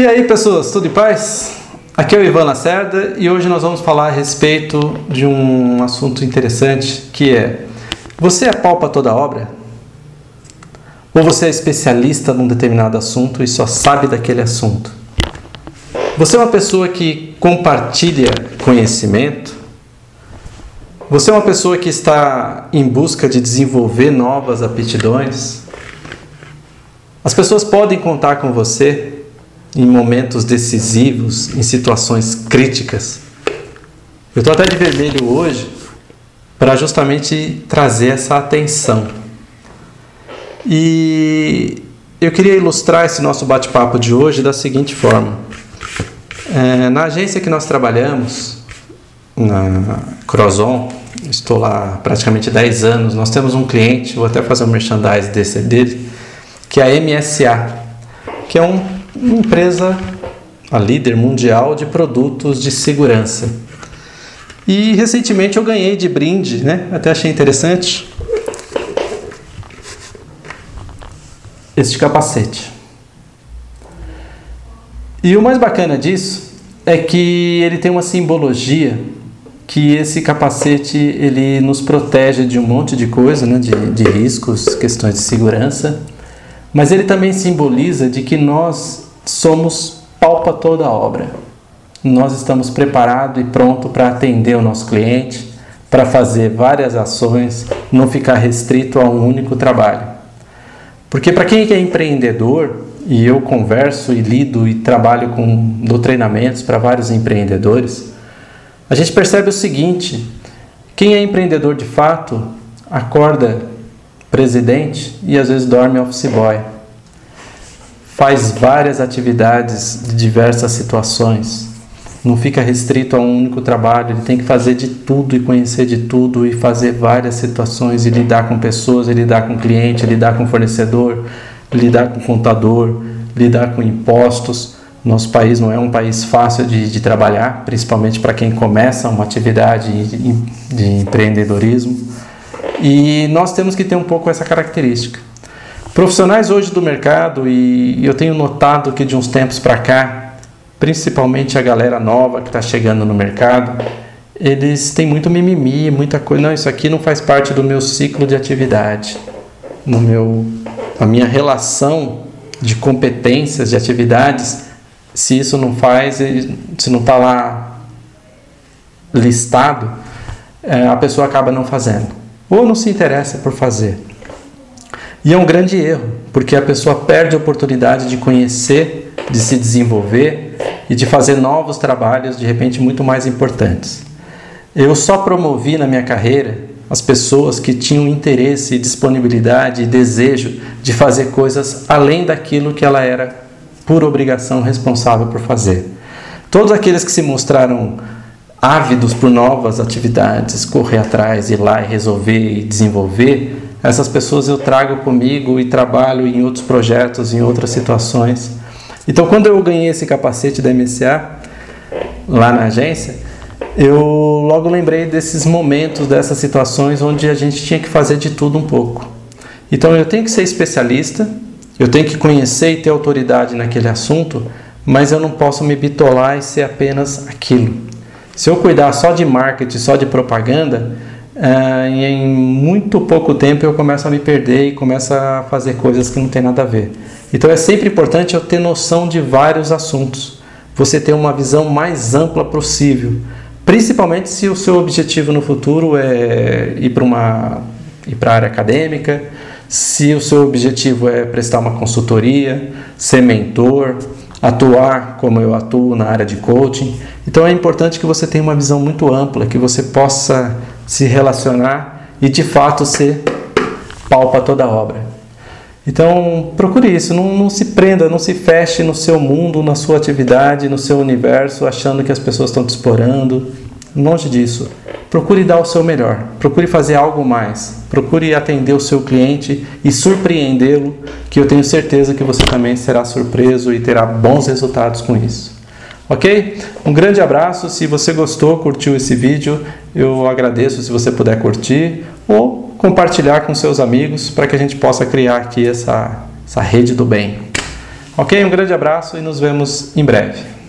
E aí, pessoas, tudo em paz? Aqui é o Ivan Lacerda e hoje nós vamos falar a respeito de um assunto interessante que é: você pau para toda obra? Ou você é especialista num determinado assunto e só sabe daquele assunto? Você é uma pessoa que compartilha conhecimento? Você é uma pessoa que está em busca de desenvolver novas aptidões? As pessoas podem contar com você em momentos decisivos, em situações críticas. Eu estou até de vermelho hoje para justamente trazer essa atenção. E eu queria ilustrar esse nosso bate-papo de hoje da seguinte forma: é, na agência que nós trabalhamos, na Crozon, estou lá praticamente 10 anos, nós temos um cliente, vou até fazer um merchandise desse dele, que é a MSA, que é um empresa, a líder mundial de produtos de segurança. E recentemente eu ganhei de brinde, né? Até achei interessante. Este capacete. E o mais bacana disso é que ele tem uma simbologia que esse capacete ele nos protege de um monte de coisa, né? de, de riscos, questões de segurança, mas ele também simboliza de que nós somos palpa toda a obra. Nós estamos preparados e prontos para atender o nosso cliente, para fazer várias ações, não ficar restrito a um único trabalho. Porque para quem é empreendedor, e eu converso e lido e trabalho com dou treinamentos para vários empreendedores, a gente percebe o seguinte: quem é empreendedor de fato acorda presidente e às vezes dorme office boy faz várias atividades de diversas situações. Não fica restrito a um único trabalho, ele tem que fazer de tudo e conhecer de tudo e fazer várias situações e lidar com pessoas, e lidar com cliente, lidar com fornecedor, lidar com contador, lidar com impostos. Nosso país não é um país fácil de, de trabalhar, principalmente para quem começa uma atividade de empreendedorismo. E nós temos que ter um pouco essa característica. Profissionais hoje do mercado, e eu tenho notado que de uns tempos para cá, principalmente a galera nova que está chegando no mercado, eles têm muito mimimi, muita coisa. Não, isso aqui não faz parte do meu ciclo de atividade, no meu, a minha relação de competências, de atividades. Se isso não faz, se não está lá listado, é, a pessoa acaba não fazendo ou não se interessa por fazer. E é um grande erro, porque a pessoa perde a oportunidade de conhecer, de se desenvolver e de fazer novos trabalhos, de repente, muito mais importantes. Eu só promovi na minha carreira as pessoas que tinham interesse, disponibilidade e desejo de fazer coisas além daquilo que ela era, por obrigação, responsável por fazer. Todos aqueles que se mostraram ávidos por novas atividades, correr atrás, ir lá e resolver e desenvolver, essas pessoas eu trago comigo e trabalho em outros projetos, em outras situações. Então, quando eu ganhei esse capacete da MCA, lá na agência, eu logo lembrei desses momentos, dessas situações onde a gente tinha que fazer de tudo um pouco. Então, eu tenho que ser especialista, eu tenho que conhecer e ter autoridade naquele assunto, mas eu não posso me bitolar e ser apenas aquilo. Se eu cuidar só de marketing, só de propaganda, Uh, em muito pouco tempo eu começo a me perder e começo a fazer coisas que não tem nada a ver. Então é sempre importante eu ter noção de vários assuntos, você ter uma visão mais ampla possível, principalmente se o seu objetivo no futuro é ir para uma ir para a área acadêmica, se o seu objetivo é prestar uma consultoria, ser mentor, atuar como eu atuo na área de coaching. Então é importante que você tenha uma visão muito ampla, que você possa se relacionar e de fato ser pau para toda obra. Então procure isso, não, não, se prenda, não se feche no seu mundo, na sua atividade, no seu universo, achando que as pessoas estão te explorando. Longe disso. Procure dar o seu melhor, procure fazer algo mais, procure atender o seu cliente e surpreendê-lo, que eu tenho certeza que você também será surpreso e terá bons resultados com isso. Ok? Um grande abraço. Se você gostou, curtiu esse vídeo, eu agradeço se você puder curtir ou compartilhar com seus amigos para que a gente possa criar aqui essa, essa rede do bem. Ok? Um grande abraço e nos vemos em breve.